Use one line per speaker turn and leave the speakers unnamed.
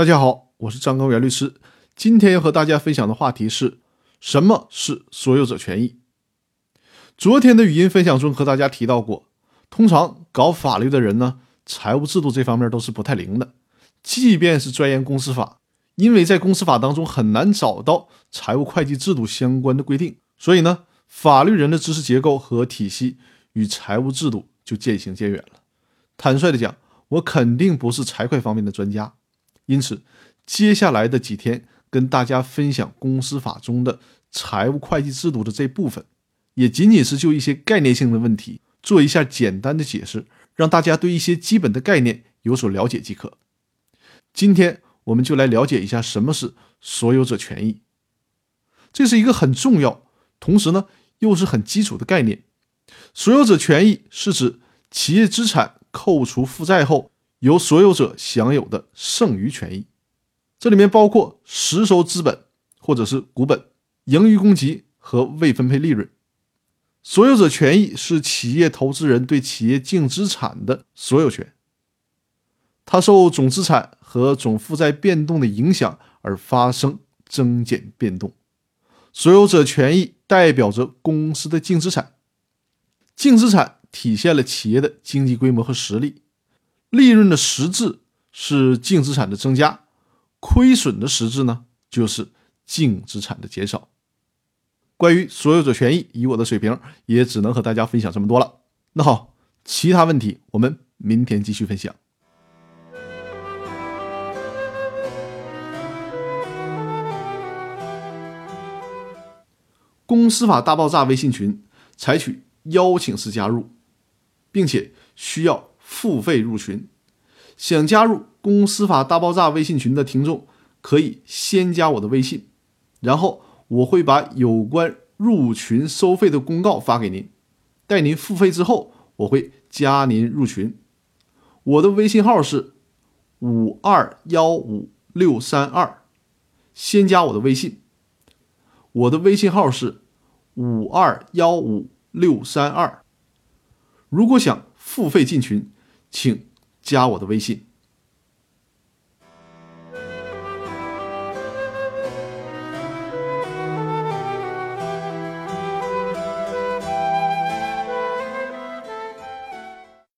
大家好，我是张高原律师。今天要和大家分享的话题是什么是所有者权益？昨天的语音分享中和大家提到过，通常搞法律的人呢，财务制度这方面都是不太灵的。即便是钻研公司法，因为在公司法当中很难找到财务会计制度相关的规定，所以呢，法律人的知识结构和体系与财务制度就渐行渐远了。坦率的讲，我肯定不是财会方面的专家，因此接下来的几天跟大家分享公司法中的财务会计制度的这部分，也仅仅是就一些概念性的问题做一下简单的解释，让大家对一些基本的概念有所了解即可。今天我们就来了解一下什么是所有者权益，这是一个很重要，同时呢又是很基础的概念。所有者权益是指企业资产扣除负债后，由所有者享有的剩余权益。这里面包括实收资本或者是股本、盈余公积和未分配利润。所有者权益是企业投资人对企业净资产的所有权，它受总资产和总负债变动的影响而发生增减变动。所有者权益代表着公司的净资产，净资产。体现了企业的经济规模和实力，利润的实质是净资产的增加，亏损的实质呢就是净资产的减少。关于所有者权益，以我的水平也只能和大家分享这么多了。那好，其他问题我们明天继续分享。公司法大爆炸微信群采取邀请式加入。并且需要付费入群。想加入“公司法大爆炸”微信群的听众，可以先加我的微信，然后我会把有关入群收费的公告发给您。待您付费之后，我会加您入群。我的微信号是五二幺五六三二，先加我的微信。我的微信号是五二幺五六三二。如果想付费进群，请加我的微信。